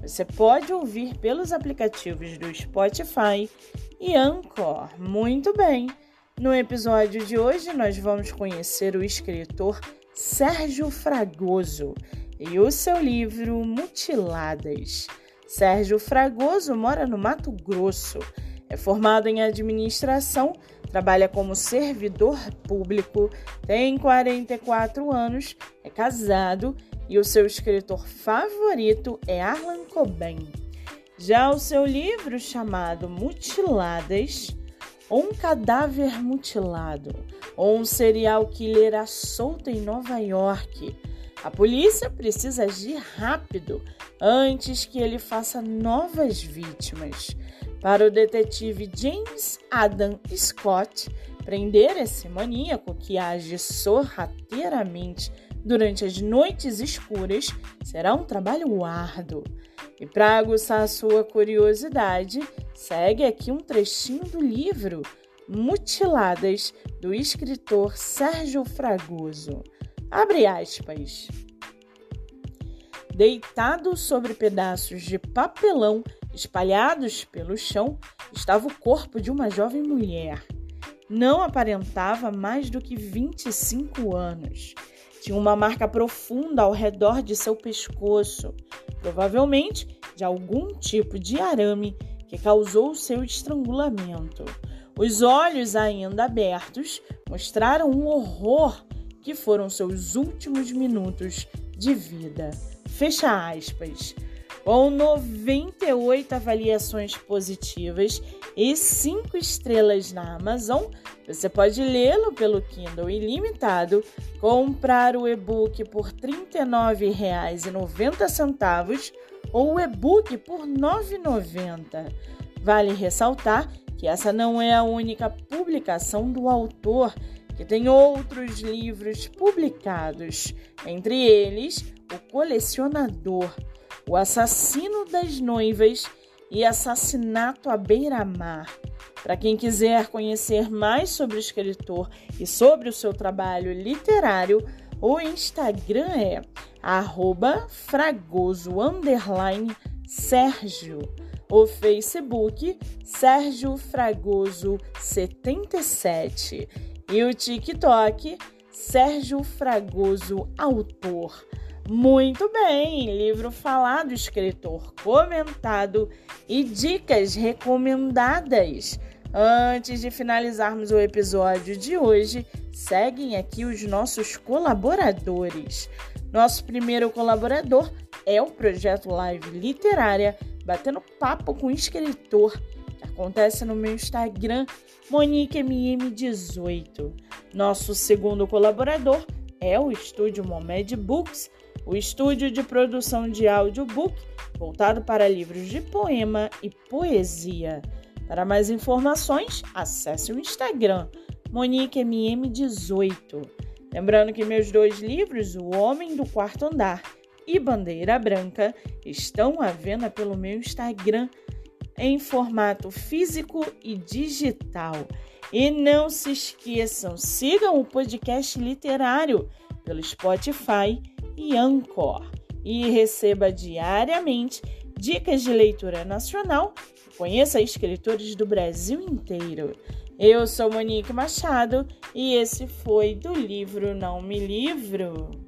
você pode ouvir pelos aplicativos do Spotify e Anchor. Muito bem! No episódio de hoje, nós vamos conhecer o escritor Sérgio Fragoso e o seu livro Mutiladas. Sérgio Fragoso mora no Mato Grosso, é formado em administração, trabalha como servidor público, tem 44 anos, é casado e o seu escritor favorito é Arlan Coben. Já o seu livro chamado Mutiladas, um cadáver mutilado, ou um serial killer à solta em Nova York. A polícia precisa agir rápido antes que ele faça novas vítimas. Para o detetive James Adam Scott, prender esse maníaco que age sorrateiramente durante as noites escuras será um trabalho árduo. E para aguçar a sua curiosidade, segue aqui um trechinho do livro Mutiladas, do escritor Sérgio Fragoso. Abre aspas. Deitado sobre pedaços de papelão espalhados pelo chão, estava o corpo de uma jovem mulher. Não aparentava mais do que 25 anos tinha uma marca profunda ao redor de seu pescoço, provavelmente de algum tipo de arame que causou seu estrangulamento. Os olhos ainda abertos mostraram o horror que foram seus últimos minutos de vida. Fecha aspas com 98 avaliações positivas e 5 estrelas na Amazon. Você pode lê-lo pelo Kindle ilimitado, comprar o e-book por R$ 39,90 ou o e-book por R$ 9,90. Vale ressaltar que essa não é a única publicação do autor, que tem outros livros publicados, entre eles O Colecionador o Assassino das Noivas e Assassinato à Beira-Mar. Para quem quiser conhecer mais sobre o escritor e sobre o seu trabalho literário, o Instagram é fragoso Sérgio. O Facebook Sérgio Fragoso 77 e o TikTok Sérgio Fragoso Autor. Muito bem, livro falado, escritor comentado e dicas recomendadas. Antes de finalizarmos o episódio de hoje, seguem aqui os nossos colaboradores. Nosso primeiro colaborador é o projeto Live Literária, batendo papo com o escritor, acontece no meu Instagram, MoniqueMM18. Nosso segundo colaborador é o estúdio Momed Books o estúdio de produção de audiobook voltado para livros de poema e poesia. Para mais informações, acesse o Instagram MoniqueMM18. Lembrando que meus dois livros, O Homem do Quarto Andar e Bandeira Branca, estão à venda pelo meu Instagram em formato físico e digital. E não se esqueçam, sigam o podcast literário pelo Spotify e Anchor e receba diariamente dicas de leitura nacional conheça escritores do Brasil inteiro. Eu sou Monique Machado e esse foi do livro Não Me Livro.